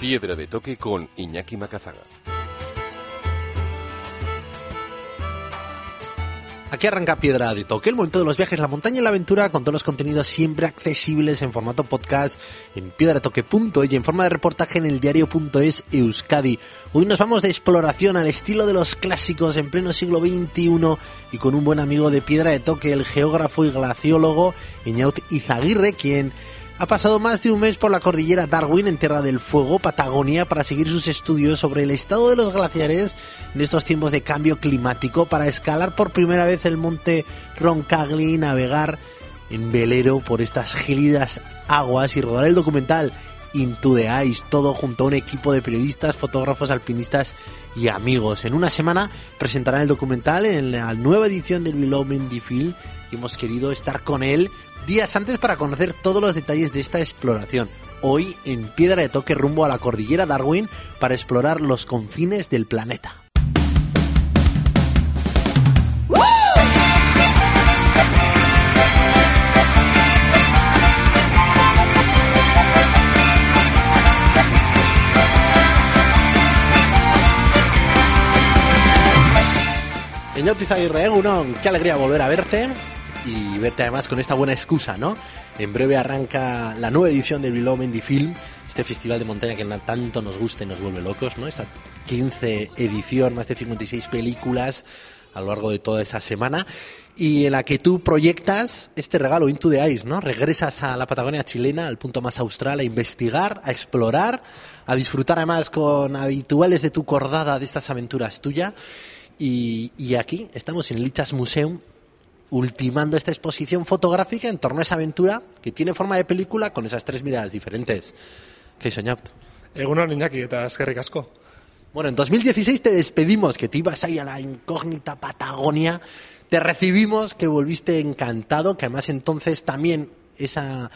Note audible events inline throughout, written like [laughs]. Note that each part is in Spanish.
Piedra de toque con Iñaki Macazaga. Aquí arranca Piedra de Toque, el momento de los viajes, la montaña y la aventura, con todos los contenidos siempre accesibles en formato podcast en piedratetoque.es y en forma de reportaje en el diario.es Euskadi. Hoy nos vamos de exploración al estilo de los clásicos en pleno siglo XXI y con un buen amigo de Piedra de Toque, el geógrafo y glaciólogo Iñaut Izaguirre, quien ha pasado más de un mes por la cordillera Darwin en Tierra del Fuego, Patagonia, para seguir sus estudios sobre el estado de los glaciares en estos tiempos de cambio climático, para escalar por primera vez el monte Roncagli, navegar en velero por estas gélidas aguas y rodar el documental Into the Ice, todo junto a un equipo de periodistas, fotógrafos, alpinistas y amigos. En una semana presentarán el documental en la nueva edición del Below Mendy Film y hemos querido estar con él días antes para conocer todos los detalles de esta exploración. Hoy en Piedra de Toque rumbo a la cordillera Darwin para explorar los confines del planeta. Señor Tizaguirre, uno, qué alegría volver a verte y verte además con esta buena excusa, ¿no? En breve arranca la nueva edición del Below Mendy Film, este festival de montaña que tanto nos gusta y nos vuelve locos, ¿no? Esta 15 edición, más de 56 películas a lo largo de toda esa semana y en la que tú proyectas este regalo Into the Ice, ¿no? Regresas a la Patagonia chilena, al punto más austral, a investigar, a explorar, a disfrutar además con habituales de tu cordada de estas aventuras tuyas. Y, y aquí estamos en Lichas Museum ultimando esta exposición fotográfica en torno a esa aventura que tiene forma de película con esas tres miradas diferentes. ¿Qué soñabt? Egunon, Iñaki, eta eskerrik asko. Bueno, en 2016 te despedimos, que te ibas ahí a la incógnita Patagonia. Te recibimos, que volviste encantado, que además entonces también esa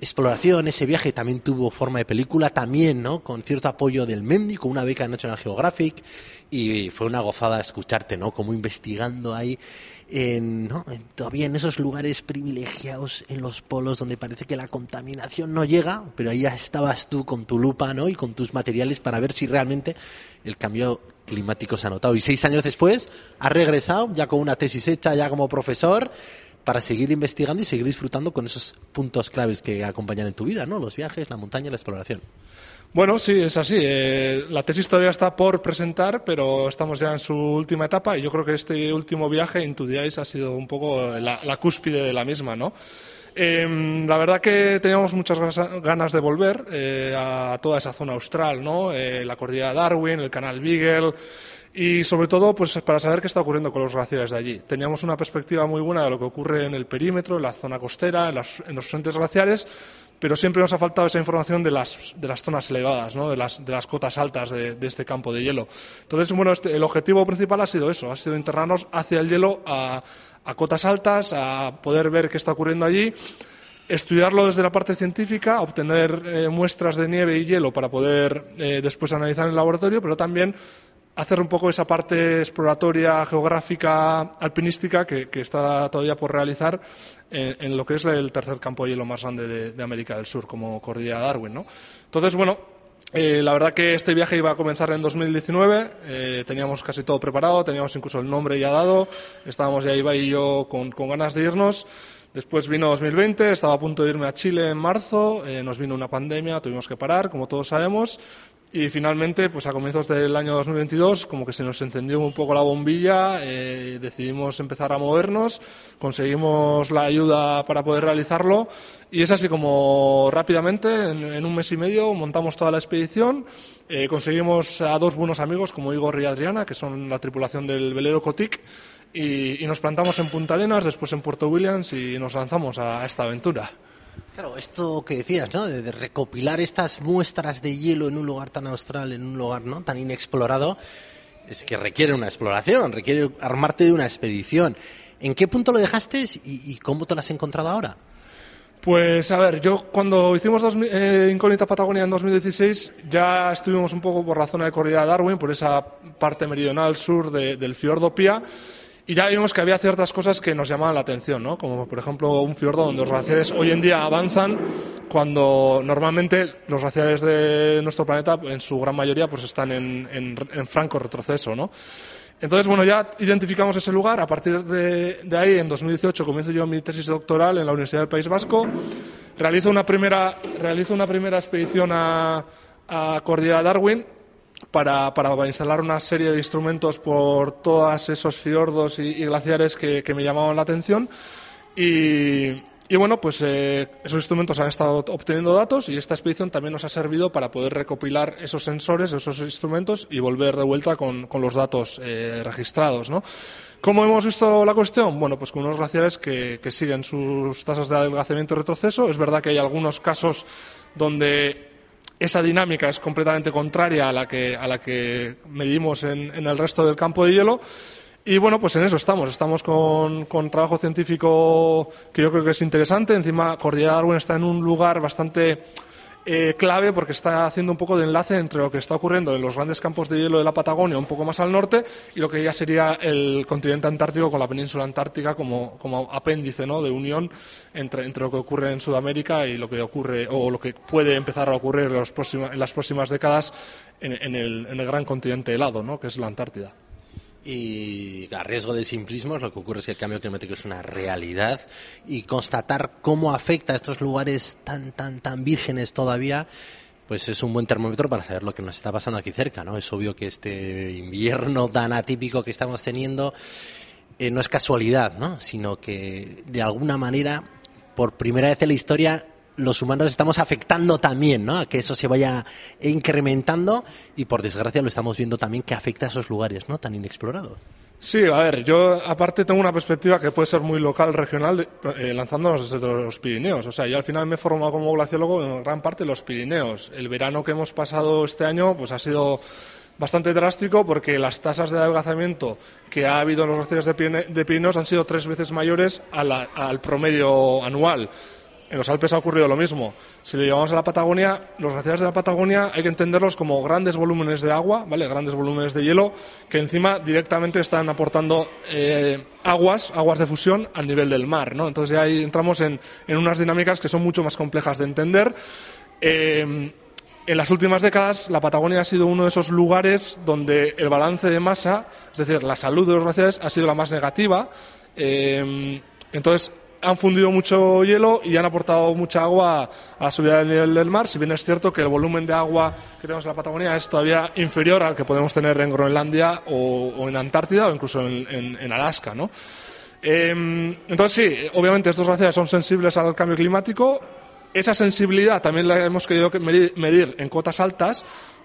exploración, ese viaje también tuvo forma de película, también, ¿no? Con cierto apoyo del Mendy, con una beca de National Geographic, y fue una gozada escucharte, ¿no? Como investigando ahí en, ¿no? todavía en esos lugares privilegiados en los polos donde parece que la contaminación no llega, pero ahí ya estabas tú con tu lupa ¿no? y con tus materiales para ver si realmente el cambio climático se ha notado. Y seis años después has regresado ya con una tesis hecha, ya como profesor, para seguir investigando y seguir disfrutando con esos puntos claves que acompañan en tu vida, ¿no? Los viajes, la montaña, la exploración. Bueno, sí, es así. Eh, la tesis todavía está por presentar, pero estamos ya en su última etapa y yo creo que este último viaje, Into the Ice, ha sido un poco la, cúspide de la misma, ¿no? Eh, la verdad que teníamos muchas ganas de volver eh, a toda esa zona austral, ¿no? Eh, la cordillera Darwin, el canal Beagle y sobre todo pues para saber qué está ocurriendo con los glaciares de allí. Teníamos una perspectiva muy buena de lo que ocurre en el perímetro, en la zona costera, en, las, en los frentes glaciares, pero siempre nos ha faltado esa información de las, de las zonas elevadas, ¿no? de, las, de las cotas altas de, este campo de hielo. Entonces, bueno, este, el objetivo principal ha sido eso, ha sido internarnos hacia el hielo a, a cotas altas, a poder ver qué está ocurriendo allí estudiarlo desde la parte científica, obtener eh, muestras de nieve y hielo para poder eh, después analizar en el laboratorio, pero también hacer un poco esa parte exploratoria, geográfica, alpinística que, está todavía por realizar en, lo que es el tercer campo de hielo más grande de, América del Sur, como Cordillera Darwin. ¿no? Entonces, bueno, eh, la verdad que este viaje iba a comenzar en 2019, eh, teníamos casi todo preparado, teníamos incluso el nombre ya dado, estábamos ya Iba y yo con, con ganas de irnos. Después vino 2020, estaba a punto de irme a Chile en marzo, eh, nos vino una pandemia, tuvimos que parar, como todos sabemos, y finalmente, pues a comienzos del año 2022, como que se nos encendió un poco la bombilla, eh, decidimos empezar a movernos, conseguimos la ayuda para poder realizarlo y es así como rápidamente, en, un mes y medio, montamos toda la expedición, eh, conseguimos a dos buenos amigos como Igor y Adriana, que son la tripulación del velero Cotic, y, y nos plantamos en Punta Arenas, después en Puerto Williams y nos lanzamos a esta aventura. Claro, esto que decías, ¿no? De, recopilar estas muestras de hielo en un lugar tan austral, en un lugar no tan inexplorado, es que requiere una exploración, requiere armarte de una expedición. ¿En qué punto lo dejaste y, cómo te lo has encontrado ahora? Pues a ver, yo cuando hicimos dos, eh, Incógnita Patagonia en 2016 ya estuvimos un poco por la zona de corrida de Darwin, por esa parte meridional sur del fiordo Pia y ya vimos que había ciertas cosas que nos llamaban la atención, ¿no? como por ejemplo un fiordo donde los glaciares hoy en día avanzan cuando normalmente los glaciares de nuestro planeta en su gran mayoría pues están en, en, franco retroceso. ¿no? Entonces, bueno, ya identificamos ese lugar. A partir de, de, ahí, en 2018, comienzo yo mi tesis doctoral en la Universidad del País Vasco. Realizo una primera, realizo una primera expedición a, a Cordillera Darwin para, para, instalar una serie de instrumentos por todos esos fiordos y, glaciares que, me llamaban la atención. Y, bueno, pues eh, esos instrumentos han estado obteniendo datos y esta expedición también nos ha servido para poder recopilar esos sensores, esos instrumentos y volver de vuelta con, los datos eh, registrados. ¿no? ¿Cómo hemos visto la cuestión? Bueno, pues con unos glaciares que, que siguen sus tasas de adelgazamiento y retroceso. Es verdad que hay algunos casos donde esa dinámica es completamente contraria a la que, a la que medimos en, en el resto del campo de hielo. Y bueno, pues en eso estamos. Estamos con, con, trabajo científico que yo creo que es interesante. Encima, Cordillera Darwin está en un lugar bastante eh, clave porque está haciendo un poco de enlace entre lo que está ocurriendo en los grandes campos de hielo de la Patagonia, un poco más al norte, y lo que ya sería el continente antártico con la península antártica como, como apéndice ¿no? de unión entre, entre lo que ocurre en Sudamérica y lo que ocurre o lo que puede empezar a ocurrir en, los en las próximas décadas en, en, el, en el gran continente helado, ¿no? que es la Antártida. Y a riesgo de simplismos, lo que ocurre es que el cambio climático es una realidad y constatar cómo afecta a estos lugares tan, tan, tan vírgenes todavía, pues es un buen termómetro para saber lo que nos está pasando aquí cerca, ¿no? Es obvio que este invierno tan atípico que estamos teniendo eh, no es casualidad, ¿no? Sino que de alguna manera, por primera vez en la historia, los humanos estamos afectando también, ¿no? A que eso se vaya incrementando y por desgracia lo estamos viendo también que afecta a esos lugares, ¿no? Tan inexplorados. Sí, a ver, yo aparte tengo una perspectiva que puede ser muy local, regional, eh, lanzándonos desde los Pirineos. O sea, yo al final me he formado como glaciólogo en gran parte de los Pirineos. El verano que hemos pasado este año pues ha sido bastante drástico porque las tasas de adelgazamiento que ha habido en los glaciares de, Pirineos han sido tres veces mayores al promedio anual. En los Alpes ha ocurrido lo mismo. Si lo llevamos a la Patagonia, los glaciares de la Patagonia hay que entenderlos como grandes volúmenes de agua, ¿vale? Grandes volúmenes de hielo que encima directamente están aportando eh, aguas, aguas de fusión al nivel del mar, ¿no? Entonces ya ahí entramos en, unas dinámicas que son mucho más complejas de entender. Eh, en las últimas décadas, la Patagonia ha sido uno de esos lugares donde el balance de masa, es decir, la salud de los glaciares, ha sido la más negativa. Eh, entonces, han fundido mucho hielo y han aportado mucha agua a la subida del nivel del mar, si bien es cierto que el volumen de agua que tenemos en la Patagonia es todavía inferior al que podemos tener en Groenlandia o, en Antártida o incluso en, Alaska. ¿no? Em, entonces sí, obviamente estos glaciares son sensibles al cambio climático. Esa sensibilidad también la hemos querido medir en cotas altas,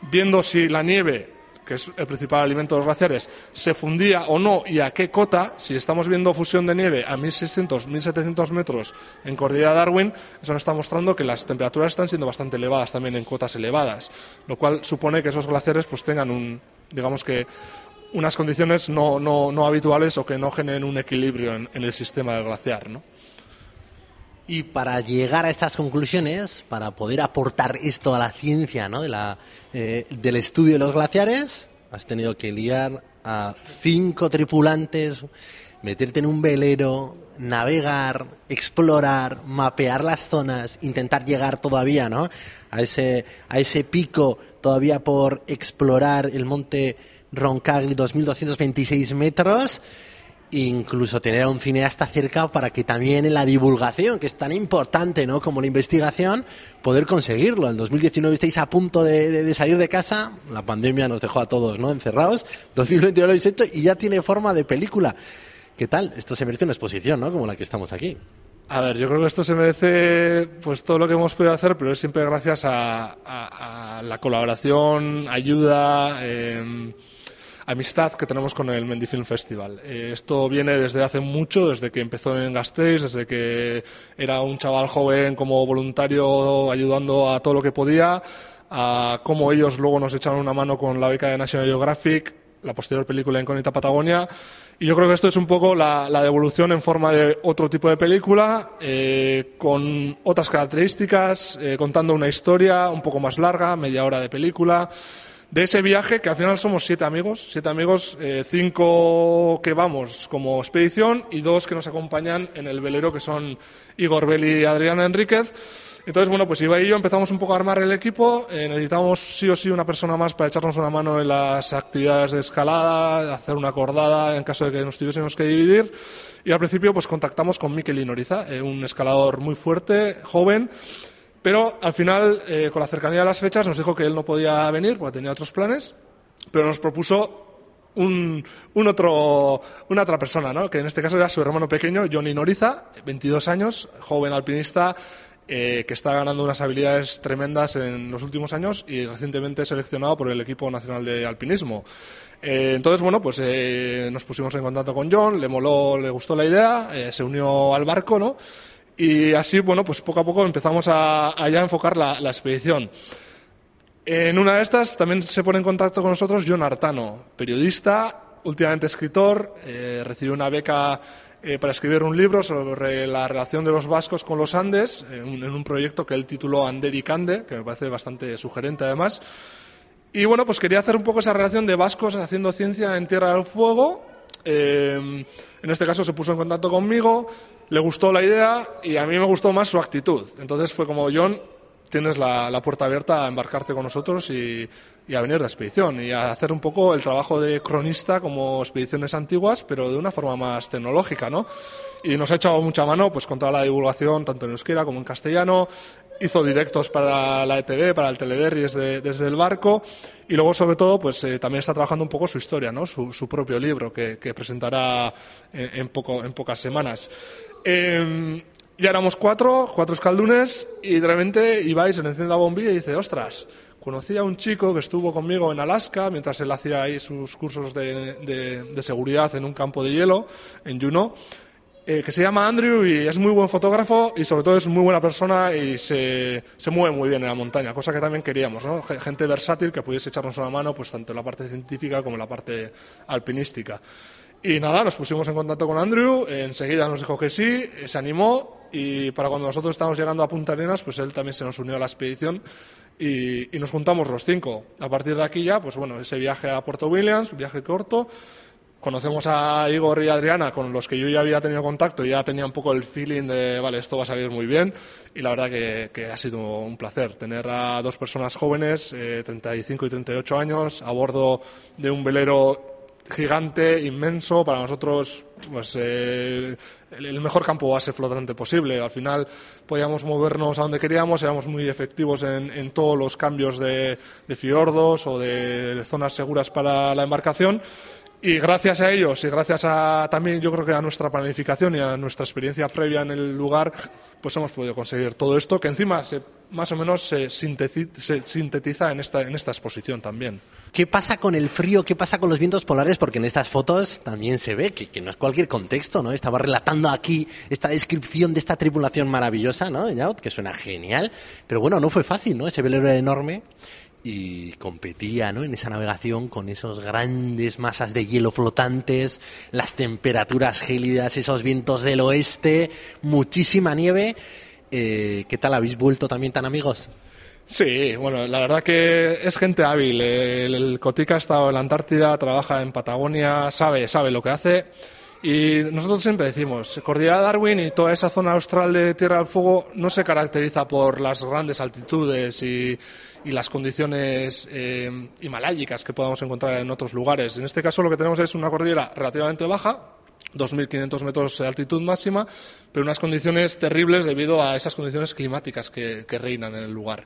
viendo si la nieve que es el principal alimento de los glaciares, se fundía o no y a qué cota, si estamos viendo fusión de nieve a 1.600, 1.700 metros en Cordillera Darwin, eso nos está mostrando que las temperaturas están siendo bastante elevadas también en cotas elevadas, lo cual supone que esos glaciares pues tengan un, digamos que unas condiciones no, no, no habituales o que no generen un equilibrio en, el sistema del glaciar, ¿no? Y para llegar a estas conclusiones, para poder aportar esto a la ciencia de la, eh, del estudio de los glaciares, has tenido que liar a cinco tripulantes, meterte en un velero, navegar, explorar, mapear las zonas, intentar llegar todavía ¿no? a, ese, a ese pico todavía por explorar el monte Roncagli, 2.226 metros incluso tener a un cineasta cerca para que también en la divulgación, que es tan importante ¿no? como la investigación, poder conseguirlo. En 2019 estáis a punto de, salir de casa, la pandemia nos dejó a todos ¿no? encerrados, 2022 lo habéis hecho y ya tiene forma de película. ¿Qué tal? Esto se merece una exposición, ¿no? Como la que estamos aquí. A ver, yo creo que esto se merece pues todo lo que hemos podido hacer, pero es siempre gracias a, la colaboración, ayuda. Eh, amistad que tenemos con el Mendy Film Festival. Eh, esto viene desde hace mucho, desde que empezó en Gasteiz, desde que era un chaval joven como voluntario ayudando a todo lo que podía, a cómo ellos luego nos echaron una mano con la beca de National Geographic, la posterior película Incógnita Patagonia. Y yo creo que esto es un poco la, devolución en forma de otro tipo de película, eh, con otras características, eh, contando una historia un poco más larga, media hora de película de ese viaje, que al final somos siete amigos, siete amigos, eh, cinco que vamos como expedición y dos que nos acompañan en el velero, que son Igor Beli y Adriana Enríquez. Entonces, bueno, pues Iba y yo empezamos un poco a armar el equipo. Eh, necesitábamos sí o sí una persona más para echarnos una mano en las actividades de escalada, hacer una acordada en caso de que nos tuviésemos que dividir. Y al principio, pues contactamos con Miquel Inoriza, eh, un escalador muy fuerte, joven, pero al final, eh, con la cercanía de las fechas, nos dijo que él no podía venir porque tenía otros planes, pero nos propuso un, otro, una otra persona, ¿no? que en este caso era su hermano pequeño, Johnny Noriza, 22 años, joven alpinista, eh, que está ganando unas habilidades tremendas en los últimos años y recientemente seleccionado por el equipo nacional de alpinismo. Eh, entonces, bueno, pues nos pusimos en contacto con John, le moló, le gustó la idea, se unió al barco, ¿no? Y así, bueno, pues poco a poco empezamos a, ya enfocar la, expedición. En una de estas también se pone en contacto con nosotros John Artano, periodista, últimamente escritor, eh, recibió una beca eh, para escribir un libro sobre la relación de los vascos con los Andes, en un, proyecto que él tituló Ander y Cande, que me parece bastante sugerente además. Y bueno, pues quería hacer un poco esa relación de vascos haciendo ciencia en Tierra del Fuego. Eh, en este caso se puso en contacto conmigo le gustó la idea y a mí me gustó más su actitud. Entonces fue como, John, tienes la, puerta abierta a embarcarte con nosotros y, a venir de expedición y a hacer un poco el trabajo de cronista como expediciones antiguas, pero de una forma más tecnológica, ¿no? Y nos ha echado mucha mano pues con toda la divulgación, tanto en euskera como en castellano, hizo directos para la ETV, para el Telederri desde, desde el barco y luego sobre todo pues eh, también está trabajando un poco su historia, ¿no? su, su propio libro que, presentará en, poco, en pocas semanas. Eh, ya éramos cuatro, cuatro escaldunes y de repente Ibai se le enciende la bombilla y dice, ostras, conocí a un chico que estuvo conmigo en Alaska mientras él hacía ahí sus cursos de, de seguridad en un campo de hielo en Juneau eh, que se llama Andrew y es muy buen fotógrafo y sobre todo es muy buena persona y se, se mueve muy bien en la montaña, cosa que también queríamos, ¿no? Gente versátil que pudiese echarnos una mano pues tanto en la parte científica como en la parte alpinística. Y nada, nos pusimos en contacto con Andrew, enseguida nos dijo que sí, se animó y para cuando nosotros estábamos llegando a Punta Arenas, pues él también se nos unió a la expedición y, nos juntamos los cinco. A partir de aquí ya, pues bueno, ese viaje a Puerto Williams, viaje corto, conocemos a Igor y Adriana, con los que yo ya había tenido contacto, ya tenía un poco el feeling de, vale, esto va a salir muy bien, y la verdad que, ha sido un placer tener a dos personas jóvenes, eh, 35 y 38 años, a bordo de un velero gigante, inmenso, para nosotros pues, eh, el mejor campo base flotante posible. Al final podíamos movernos a donde queríamos, éramos muy efectivos en, todos los cambios de, fiordos o de zonas seguras para la embarcación y gracias a ellos y gracias a también yo creo que a nuestra planificación y a nuestra experiencia previa en el lugar, pues hemos podido conseguir todo esto que encima se, más o menos se, sintetiza en esta, en esta exposición también. ¿Qué pasa con el frío? ¿Qué pasa con los vientos polares? Porque en estas fotos también se ve que, no es cualquier contexto, ¿no? Estaba relatando aquí esta descripción de esta tripulación maravillosa, ¿no? Que suena genial. Pero bueno, no fue fácil, ¿no? Ese velero enorme y competía ¿no? en esa navegación con esos grandes masas de hielo flotantes, las temperaturas gélidas, esos vientos del oeste, muchísima nieve. Eh, ¿Qué tal habéis vuelto también tan amigos? Sí, bueno, la verdad que es gente hábil. El, Cotica ha estado en la Antártida, trabaja en Patagonia, sabe, sabe lo que hace. Y nosotros siempre decimos, Cordillera Darwin y toda esa zona austral de Tierra del Fuego no se caracteriza por las grandes altitudes y, las condiciones eh, que podamos encontrar en otros lugares. En este caso lo que tenemos es una cordillera relativamente baja, 2.500 metros de altitud máxima, pero unas condiciones terribles debido a esas condiciones climáticas que, que reinan en el lugar.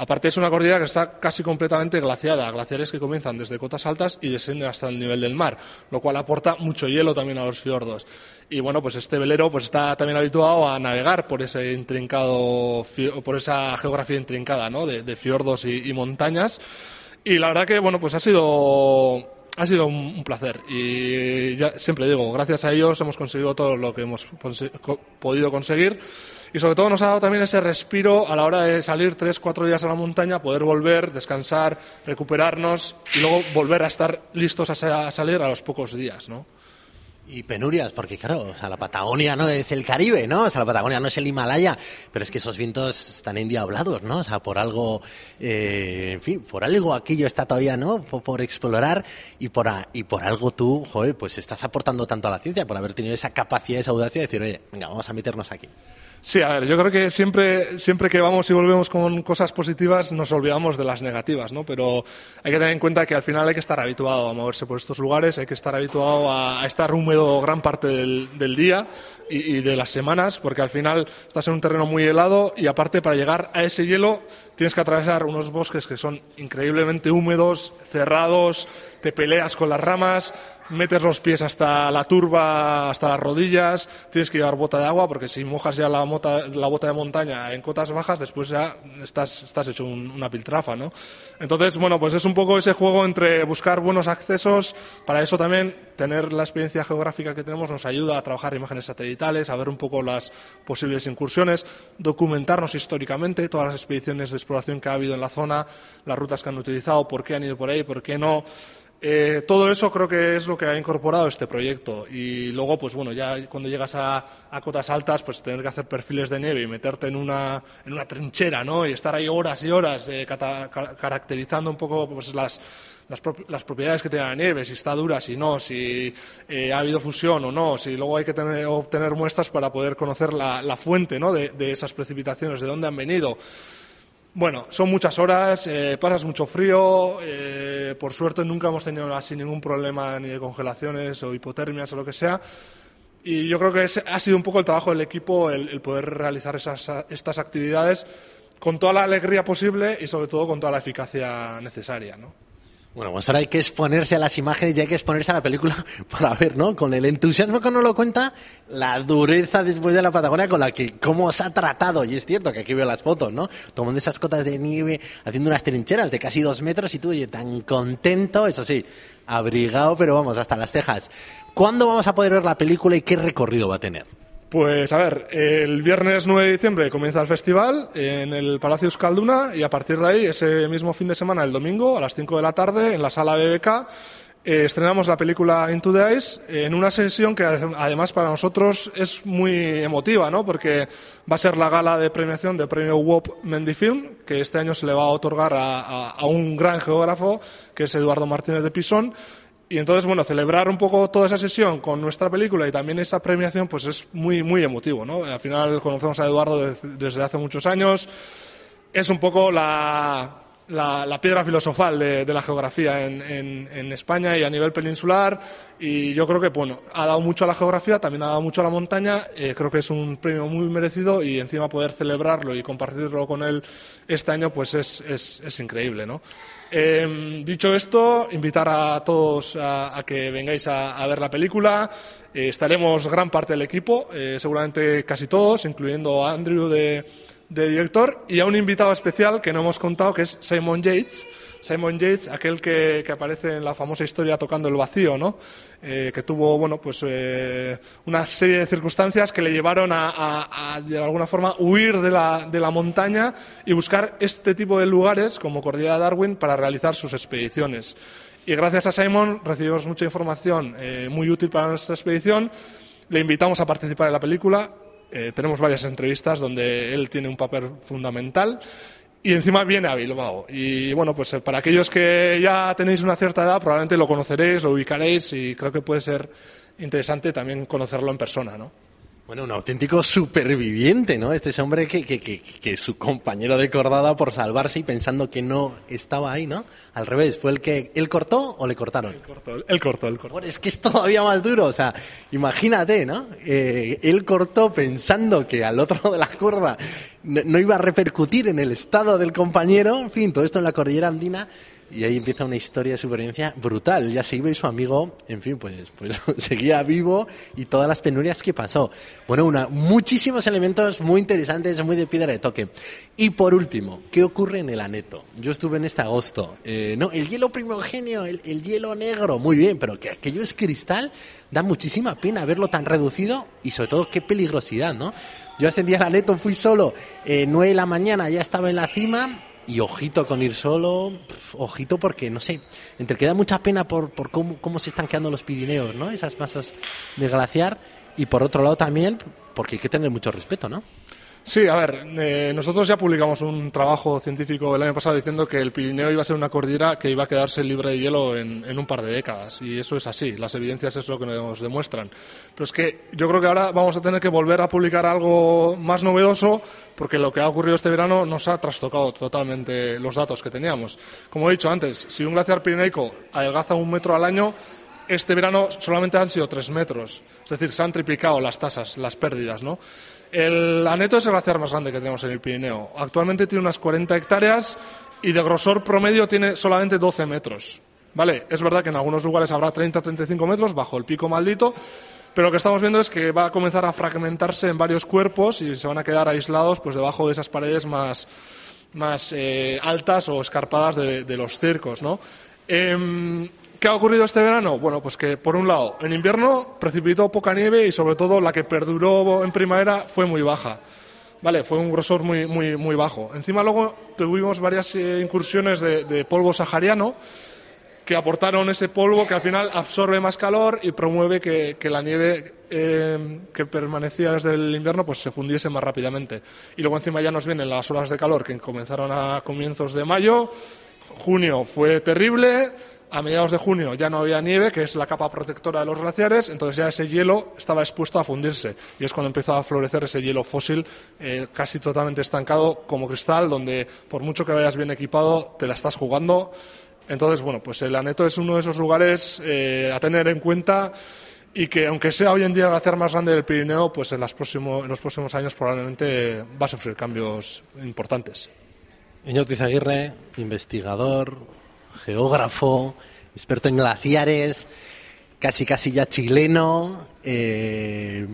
Aparte es una cordillera que está casi completamente glaciada, glaciares que comienzan desde cotas altas y descienden hasta el nivel del mar, lo cual aporta mucho hielo también a los fiordos. Y bueno, pues este velero pues está también habituado a navegar por ese intrincado, por esa geografía intrincada, ¿no? De, fiordos y, montañas. Y la verdad que bueno, pues ha sido ha sido un, placer y ya siempre digo, gracias a ellos hemos conseguido todo lo que hemos podido conseguir y sobre todo nos ha dado también ese respiro a la hora de salir tres, cuatro días a la montaña, poder volver, descansar, recuperarnos y luego volver a estar listos a, salir a los pocos días, ¿no? Y penurias, porque claro, o sea, la Patagonia no es el Caribe, ¿no? O sea, la Patagonia no es el Himalaya, pero es que esos vientos están endiablados, ¿no? O sea, por algo, eh, en fin, por algo aquello está todavía, ¿no? Por, explorar y por, y por algo tú, joder, pues estás aportando tanto a la ciencia por haber tenido esa capacidad, esa audacia de decir, oye, venga, vamos a meternos aquí. Sí, a ver, yo creo que siempre, siempre que vamos y volvemos con cosas positivas nos olvidamos de las negativas, ¿no? Pero hay que tener en cuenta que al final hay que estar habituado a moverse por estos lugares, hay que estar habituado a, estar húmedo gran parte del, día y, y, de las semanas, porque al final estás en un terreno muy helado y aparte para llegar a ese hielo tienes que atravesar unos bosques que son increíblemente húmedos, cerrados, te peleas con las ramas, metes los pies hasta la turba, hasta las rodillas, tienes que llevar bota de agua porque si mojas ya la, la bota de montaña en cotas bajas, después ya estás, estás hecho una piltrafa, ¿no? Entonces, bueno, pues es un poco ese juego entre buscar buenos accesos, para eso también tener la experiencia geográfica que tenemos nos ayuda a trabajar imágenes satelitales, a ver un poco las posibles incursiones, documentarnos históricamente todas las expediciones de exploración que ha habido en la zona, las rutas que han utilizado, por qué han ido por ahí, por qué no. Eh, todo eso creo que es lo que ha incorporado este proyecto y luego pues bueno ya cuando llegas a, cotas altas pues tener que hacer perfiles de nieve y meterte en una, en una trinchera ¿no? y estar ahí horas y horas eh, caracterizando un poco pues las, las, propiedades que tiene la nieve, si está dura, si no, si eh, ha habido fusión o no, si luego hay que tener, obtener muestras para poder conocer la, fuente ¿no? de, de esas precipitaciones, de dónde han venido. Bueno, son muchas horas, eh, pasas mucho frío, eh, por suerte nunca hemos tenido así ningún problema ni de congelaciones o hipotermias o lo que sea. Y yo creo que ha sido un poco el trabajo del equipo el, poder realizar estas actividades con toda la alegría posible y sobre todo con toda la eficacia necesaria. ¿no? Bueno, pues ahora hay que exponerse a las imágenes y hay que exponerse a la película [laughs] para ver, ¿no? Con el entusiasmo que nos lo cuenta, la dureza después de la Patagonia con la que, cómo se ha tratado. Y es cierto que aquí veo las fotos, ¿no? Tomando esas cotas de nieve, haciendo unas trincheras de casi dos metros y tú, oye, tan contento, eso sí, abrigado, pero vamos, hasta las cejas. ¿Cuándo vamos a poder ver la película y qué recorrido va a tener? Pues a ver, el viernes 9 de diciembre comienza el festival en el Palacio Euskalduna y a partir de ahí, ese mismo fin de semana, el domingo, a las 5 de la tarde, en la sala BBK, eh, estrenamos la película Into the Ice en una sesión que además para nosotros es muy emotiva, ¿no? Porque va a ser la gala de premiación del premio WOP Mendifilm, que este año se le va a otorgar a, a un gran geógrafo, que es Eduardo Martínez de Pisón, y entonces, bueno, celebrar un poco toda esa sesión con nuestra película y también esa premiación, pues es muy, muy emotivo, ¿no? Al final conocemos a Eduardo desde hace muchos años. Es un poco la, la, piedra filosofal de, la geografía en, España y a nivel peninsular. Y yo creo que, bueno, ha dado mucho a la geografía, también ha dado mucho a la montaña. Eh, creo que es un premio muy merecido y encima poder celebrarlo y compartirlo con él este año, pues es, es, increíble, ¿no? Eh, dicho esto, invitar a todos a, que vengáis a, ver la película. Eh, estaremos gran parte del equipo, eh, seguramente casi todos, incluyendo a Andrew de, de director y a un invitado especial que no hemos contado, que es Simon Yates. Simon Yates, aquel que, que aparece en la famosa historia tocando el vacío, ¿no? Eh, que tuvo, bueno, pues eh, una serie de circunstancias que le llevaron a, a, de alguna forma, huir de la, de la, montaña y buscar este tipo de lugares, como Cordillera Darwin, para realizar sus expediciones. Y gracias a Simon recibimos mucha información eh, muy útil para nuestra expedición. Le invitamos a participar en la película eh, tenemos varias entrevistas donde él tiene un papel fundamental y encima viene a Bilbao. Y bueno, pues eh, para aquellos que ya tenéis una cierta edad, probablemente lo conoceréis, lo ubicaréis y creo que puede ser interesante también conocerlo en persona, ¿no? Bueno, un auténtico superviviente, ¿no? Este es hombre que, que, que, que su compañero de cordada por salvarse y pensando que no estaba ahí, ¿no? Al revés, ¿fue el que él cortó o le cortaron? Él cortó, él cortó, él cortó. Bueno, es que es todavía más duro, o sea, imagínate, ¿no? Eh, él cortó pensando que al otro lado de la cuerda no, no iba a repercutir en el estado del compañero, en fin, todo esto en la cordillera andina, y ahí empieza una historia de supervivencia brutal. Ya se iba y su amigo, en fin, pues, pues [laughs] seguía vivo y todas las penurias que pasó. Bueno, una, muchísimos elementos muy interesantes, muy de piedra de toque. Y por último, ¿qué ocurre en el aneto? Yo estuve en este agosto. Eh, no, el hielo primogenio, el, el hielo negro, muy bien, pero que aquello es cristal, da muchísima pena verlo tan reducido y sobre todo qué peligrosidad, ¿no? Yo ascendí al aneto, fui solo, eh, 9 de la mañana, ya estaba en la cima y ojito con ir solo, ojito porque, no sé, entre que da mucha pena por, por cómo, cómo se están quedando los Pirineos, ¿no? Esas masas de glaciar, y por otro lado también, porque hay que tener mucho respeto, ¿no? Sí, a ver, eh, nosotros ya publicamos un trabajo científico el año pasado diciendo que el Pirineo iba a ser una cordillera que iba a quedarse libre de hielo en, en un par de décadas. Y eso es así, las evidencias es lo que nos demuestran. Pero es que yo creo que ahora vamos a tener que volver a publicar algo más novedoso porque lo que ha ocurrido este verano nos ha trastocado totalmente los datos que teníamos. Como he dicho antes, si un glaciar pirineico adelgaza un metro al año, este verano solamente han sido tres metros. Es decir, se han triplicado las tasas, las pérdidas, ¿no? El aneto es el glaciar más grande que tenemos en el Pirineo. Actualmente tiene unas 40 hectáreas y de grosor promedio tiene solamente 12 metros. ¿Vale? Es verdad que en algunos lugares habrá 30-35 metros bajo el pico maldito, pero lo que estamos viendo es que va a comenzar a fragmentarse en varios cuerpos y se van a quedar aislados pues debajo de esas paredes más, más eh, altas o escarpadas de, de los circos, ¿no? Eh, ¿Qué ha ocurrido este verano? Bueno, pues que por un lado, en invierno precipitó poca nieve y sobre todo la que perduró en primavera fue muy baja. Vale, fue un grosor muy, muy, muy bajo. Encima luego tuvimos varias eh, incursiones de, polvo sahariano que aportaron ese polvo que al final absorbe más calor y promueve que, la nieve eh, que permanecía desde el invierno pues se fundiese más rápidamente. Y luego encima ya nos vienen las olas de calor que comenzaron a comienzos de mayo. Junio fue terrible, a mediados de junio ya no había nieve, que es la capa protectora de los glaciares, entonces ya ese hielo estaba expuesto a fundirse. Y es cuando empezó a florecer ese hielo fósil eh, casi totalmente estancado como cristal, donde por mucho que vayas bien equipado, te la estás jugando. Entonces, bueno, pues el Aneto es uno de esos lugares eh, a tener en cuenta y que aunque sea hoy en día el glaciar más grande del Pirineo, pues en, los próximos años probablemente va a sufrir cambios importantes. Señor Tizaguirre, investigador, geógrafo, experto en glaciares, casi casi ya chileno, eh,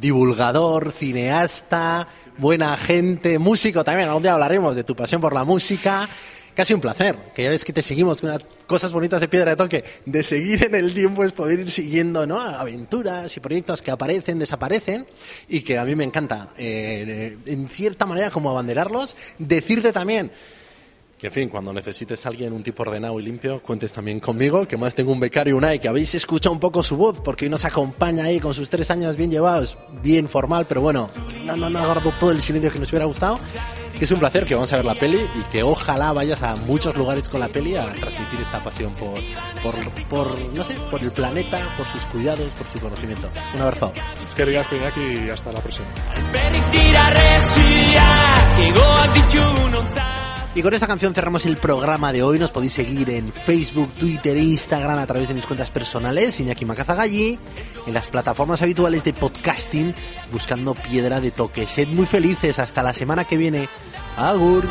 divulgador, cineasta, buena gente, músico también. Algún día hablaremos de tu pasión por la música. Casi un placer, que ya ves que te seguimos con unas cosas bonitas de piedra de toque. De seguir en el tiempo es poder ir siguiendo ¿no? aventuras y proyectos que aparecen, desaparecen y que a mí me encanta, eh, en cierta manera, como abanderarlos. Decirte también que en fin, cuando necesites a alguien, un tipo ordenado y limpio, cuentes también conmigo, que más tengo un becario Unai, que habéis escuchado un poco su voz, porque hoy nos acompaña ahí con sus tres años bien llevados, bien formal, pero bueno, no, no, no agarrado todo el silencio que nos hubiera gustado, que es un placer que vamos a ver la peli y que ojalá vayas a muchos lugares con la peli a transmitir esta pasión por, por, por no sé, por el planeta, por sus cuidados, por su conocimiento. Un abrazo. Es que digas, y hasta la próxima. Y con esta canción cerramos el programa de hoy. Nos podéis seguir en Facebook, Twitter e Instagram a través de mis cuentas personales, Iñaki Macazagalli, en las plataformas habituales de podcasting, buscando Piedra de Toque. Sed muy felices. Hasta la semana que viene. Agur.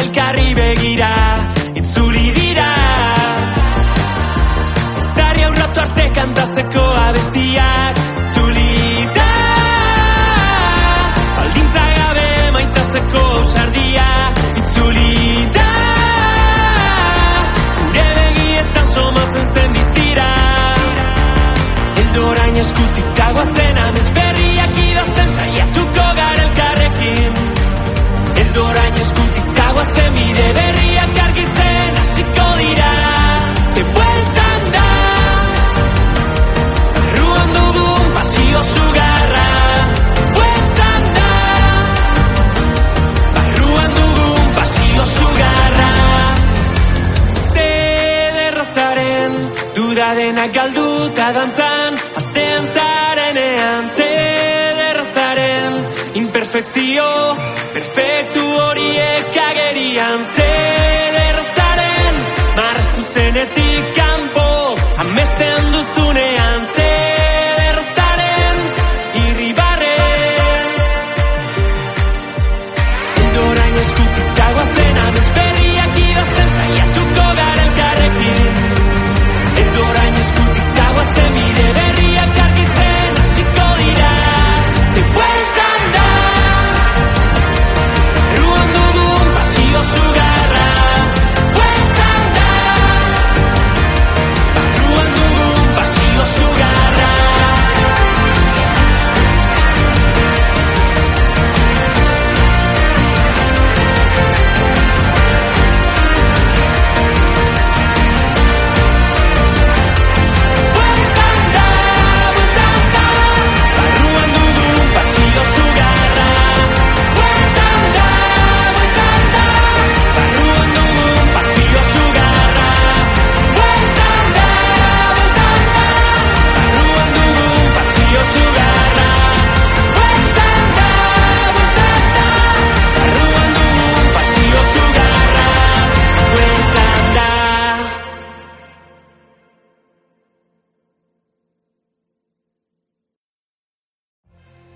Elkarri begira Itzuli dira. Eztarri aurratu arte kantatzeko abestiak Zuli da Baldintza gabe maitatzeko ausardia Itzuli da Gure begietan somatzen zen distira Eldorain eskutik dagoazen See.